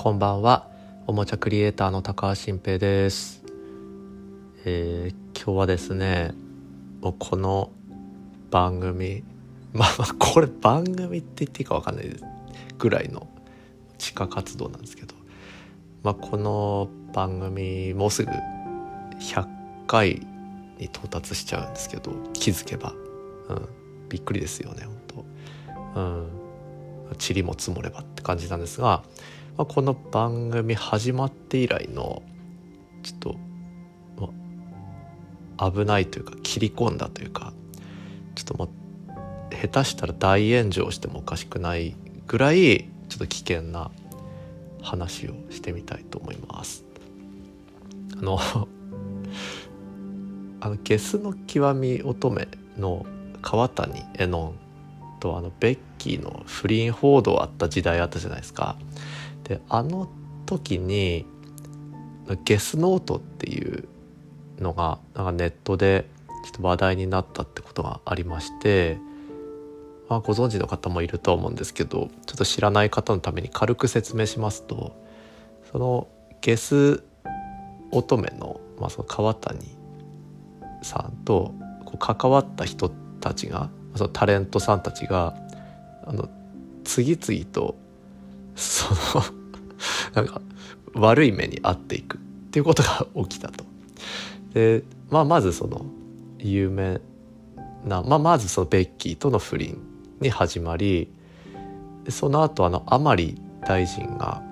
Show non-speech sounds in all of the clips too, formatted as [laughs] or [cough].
こんばんは。おもちゃクリエイターの高橋新平です、えー今日はですねもうこの番組 [laughs] まあまあこれ番組って言っていいかわかんないぐらいの地下活動なんですけど、まあ、この番組もうすぐ100回に到達しちゃうんですけど気づけば、うん、びっくりですよね本当。うん。塵も積もればって感じなんですが、まあ、この番組始まって以来のちょっと、ま危ないというか切り込んだというかちょっとも下手したら大炎上してもおかしくないぐらいちょっと危険な話をしてみたいと思います。あの [laughs] あのゲスの極み乙女の川谷絵音とあのベッキーの不倫報道あった時代あったじゃないですか。であの時にゲスノートっていうのがなんかネットでちょっと話題になったってことがありまして、まあ、ご存知の方もいると思うんですけどちょっと知らない方のために軽く説明しますとそのゲス乙女の,、まあその川谷さんとこう関わった人たちがそのタレントさんたちがあの次々とそのなんか悪い目に遭っていくっていうことが起きたと。で、まあ、まずその有名な、まあ、まずそのベッキーとの不倫に始まりその後あの甘利大臣が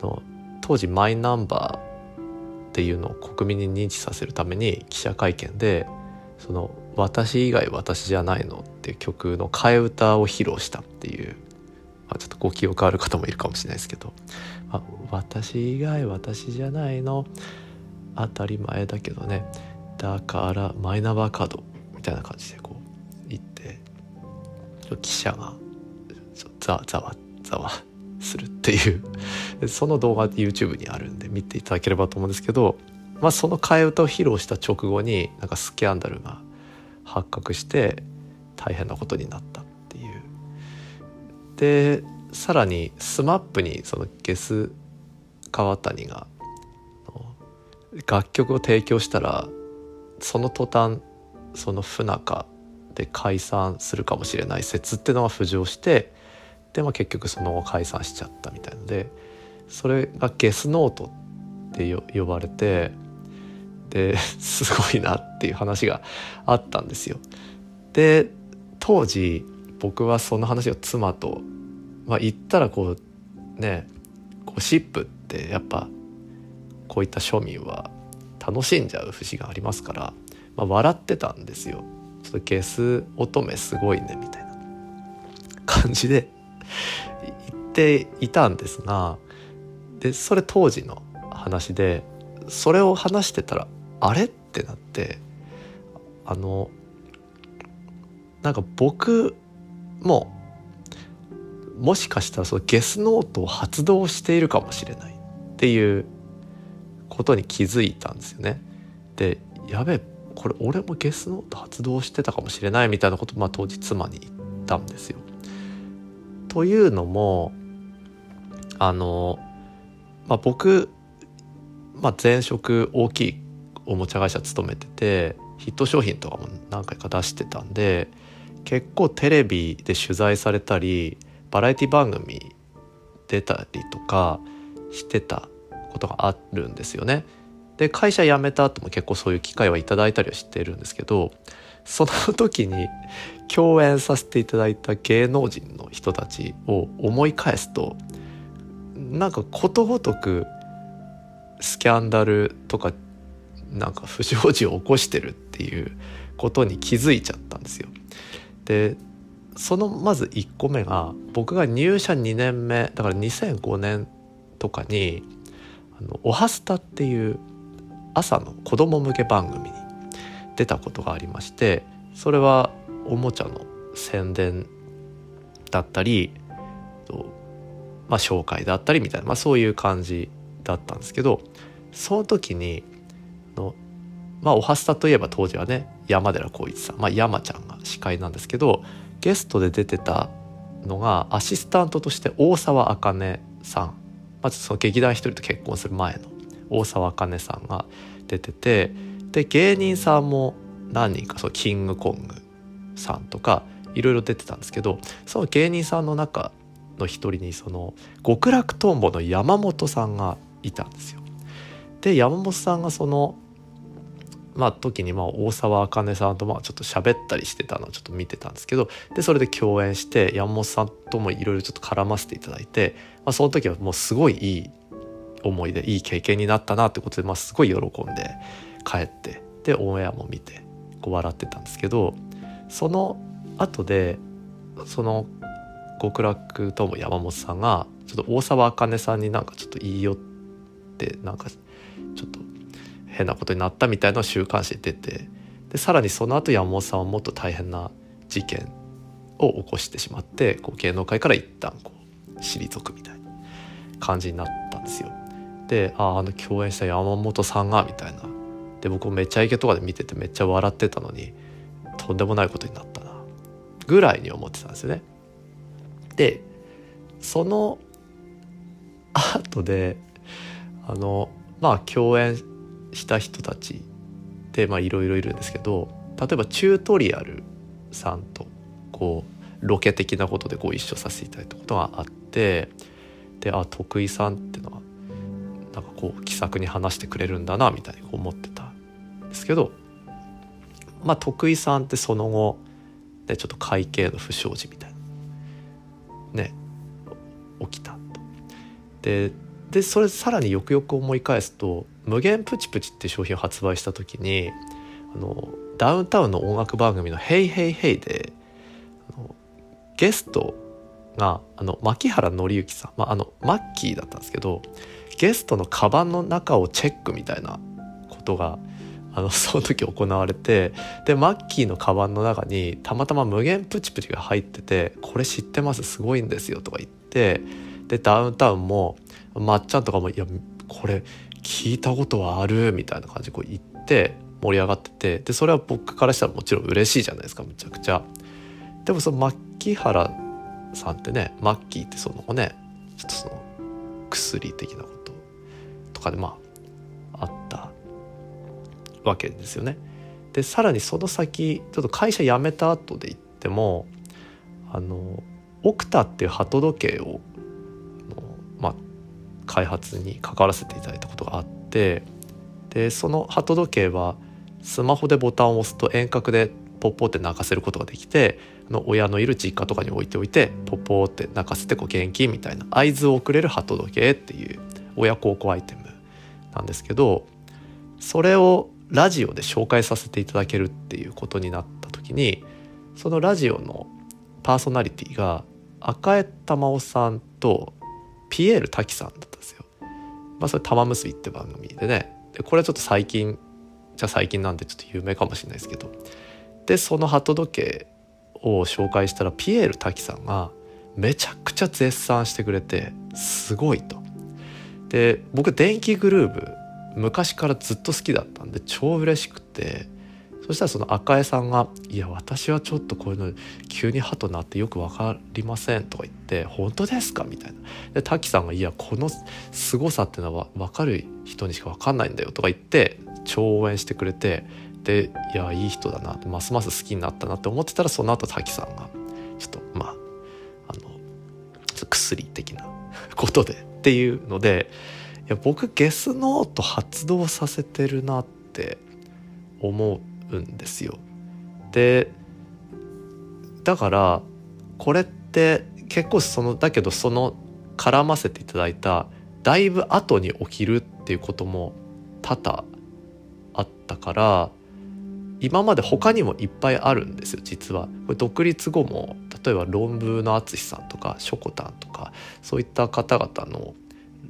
の当時マイナンバーっていうのを国民に認知させるために記者会見でその「私以外私じゃないの」っていう曲の替え歌を披露したっていう、まあ、ちょっとご記憶ある方もいるかもしれないですけど「まあ、私以外私じゃないの」当たり前だけどね。だからマイナンバーカードみたいな感じでこう言って記者がちょざざわざわするっていう。その動画 YouTube にあるんで見ていただければと思うんですけど、まあ、その替え歌を披露した直後になんかスキャンダルが発覚して大変なことになった。でさらに SMAP にそのゲス川谷が楽曲を提供したらその途端その不仲で解散するかもしれない説っていうのが浮上してで、まあ、結局その後解散しちゃったみたいのでそれがゲスノートって呼ばれてですごいなっていう話があったんですよ。で当時僕はその話を妻と、まあ、言ったらこうねゴシップってやっぱこういった庶民は楽しんじゃう節がありますから、まあ、笑ってたんですよ。ちょっとゲス乙女すごいねみたいな感じで言っていたんですがでそれ当時の話でそれを話してたらあれ？ってなってあのなんか僕もうもしかしたらそのゲスノートを発動しているかもしれないっていうことに気づいたんですよね。でやべえこれ俺もゲスノート発動してたかもしれないみたいなことを、まあ、当時妻に言ったんですよ。というのもあの、まあ、僕、まあ、前職大きいおもちゃ会社勤めててヒット商品とかも何回か出してたんで結構テレビで取材されたりバラエティ番組出たりとかしてたことがあるんですよね。で会社辞めた後も結構そういう機会はいただいたりはしてるんですけどその時に共演させていただいた芸能人の人たちを思い返すとなんかことごとくスキャンダルとかなんか不祥事を起こしてるっていうことに気づいちゃったんですよ。でそのまず1個目が僕が入社2年目だから2005年とかに「あのおはスタ」っていう朝の子供向け番組に出たことがありましてそれはおもちゃの宣伝だったり、まあ、紹介だったりみたいな、まあ、そういう感じだったんですけどその時にの、まあ、おはスタといえば当時はね山寺宏一さん、まあ、山ちゃんが司会なんですけどゲストで出てたのがアシスタントとして大沢あかねさんまずその劇団一人と結婚する前の大沢あかねさんが出ててで芸人さんも何人かそのキングコングさんとかいろいろ出てたんですけどその芸人さんの中の一人にその極楽とんぼの山本さんがいたんですよ。で山本さんがそのまあ時にまあ大沢あかねさんとまあちょっと喋ったりしてたのをちょっと見てたんですけどでそれで共演して山本さんともいろいろちょっと絡ませていただいて、まあ、その時はもうすごいいい思い出いい経験になったなってことで、まあ、すごい喜んで帰ってでオンエアも見てこう笑ってたんですけどその後でその極楽とも山本さんがちょっと大沢あかねさんになんかちょっと言い寄ってなんかちょっと変なことになったみたいな週刊誌に出てでさらにその後山本さんはもっと大変な事件を起こしてしまってこう芸能界から一旦こう退くみたいな感じになったんですよ。でああの共演した山本さんがみたいなで僕もめちゃイケとかで見ててめっちゃ笑ってたのにとんでもないことになったなぐらいに思ってたんですよね。でその後であのまあ共演した人たちでまあいろいろいるんですけど例えばチュートリアルさんとこうロケ的なことでご一緒させていただいたことがあってであ徳井さんっていうのはなんかこう気さくに話してくれるんだなみたいに思ってたんですけどまあ徳井さんってその後でちょっと会計の不祥事みたいなね起きたと。ででそれさらによくよく思い返すと「無限プチプチ」って商品を発売した時にあのダウンタウンの音楽番組の「ヘイヘイヘイでゲストがあの牧原紀之さん、まあ、あのマッキーだったんですけどゲストのカバンの中をチェックみたいなことがあの [laughs] その時行われてでマッキーのカバンの中にたまたま無限プチプチが入ってて「これ知ってますすごいんですよ」とか言ってでダウンタウンもまっちゃんとかも「いやこれ聞いたことはある」みたいな感じでこう言って盛り上がっててでそれは僕からしたらもちろん嬉しいじゃないですかむちゃくちゃ。でもその牧原さんってねマッキーってその子ねちょっとその薬的なこととかでまああったわけですよね。でさらにその先ちょっと会社辞めた後で言ってもあのオクタっていう鳩時計を、開発に関わらせていただいたことがあってでその鳩時計はスマホでボタンを押すと遠隔でポッポって泣かせることができての親のいる実家とかに置いておいてポッポって泣かせてこう元気みたいな合図を送れる鳩時計っていう親孝行アイテムなんですけどそれをラジオで紹介させていただけるっていうことになった時にそのラジオのパーソナリティが赤江玉緒さんとピエール滝さんだったん。まあそれ玉結びって番組でねでこれはちょっと最近じゃ最近なんでちょっと有名かもしれないですけどでその鳩時計を紹介したらピエール滝さんがめちゃくちゃ絶賛してくれてすごいと。で僕電気グルーブ昔からずっと好きだったんで超嬉しくてそしたらその赤江さんが「いや私はちょっとこういうの急にハトなってよく分かりません」とか言って「本当ですか?」みたいな。で滝さんが「いやこの凄さってのは分かる人にしか分かんないんだよ」とか言って超応援してくれてでいやいい人だなますます好きになったなって思ってたらその後滝さんがちょっとまああの薬的なことでっていうのでいや僕ゲスノート発動させてるなって思う。うんですよ。でだからこれって結構そのだけどその絡ませていただいただいぶ後に起きるっていうことも多々あったから今まで他にもいっぱいあるんですよ実は。これ独立後も例えば論文の淳さんとかしょこたんとかそういった方々の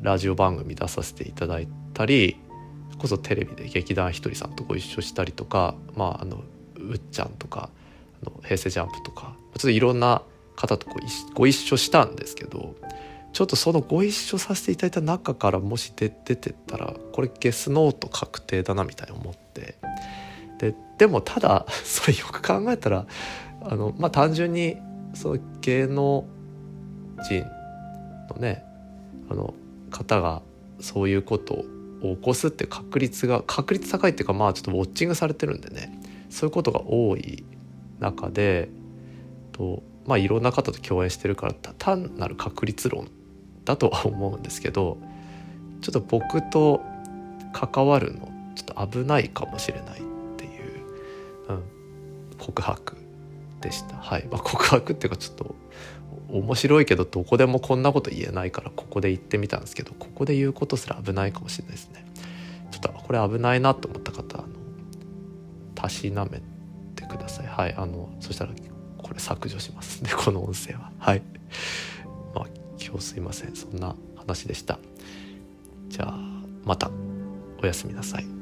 ラジオ番組出させていただいたりこそテレビで劇団ひとりさんとご一緒したりとか、まあ、あのうっちゃんとかあの平成ジャンプとかちょっといろんな方とご一緒したんですけどちょっとそのご一緒させていただいた中からもし出てったらこれゲスノート確定だなみたいに思って。ででもただ [laughs] それよく考えたらあの、まあ、単純にその芸能人のねあの方がそういうことを起こすって確率が確率高いっていうかまあちょっとウォッチングされてるんでねそういうことが多い中でとまあいろんな方と共演してるから単なる確率論だとは思うんですけどちょっと僕と関わるのちょっと危ないかもしれないっていう、うん、告白でした。はいまあ、告白っていうかちょっと面白いけどどこでもこんなこと言えないからここで言ってみたんですけどここで言うことすら危ないかもしれないですね。ちょっとこれ危ないなと思った方あのたしなめてください。はいあのそしたらこれ削除しますね [laughs] この音声は。はい。まあ今日すいませんそんな話でした。じゃあまたおやすみなさい。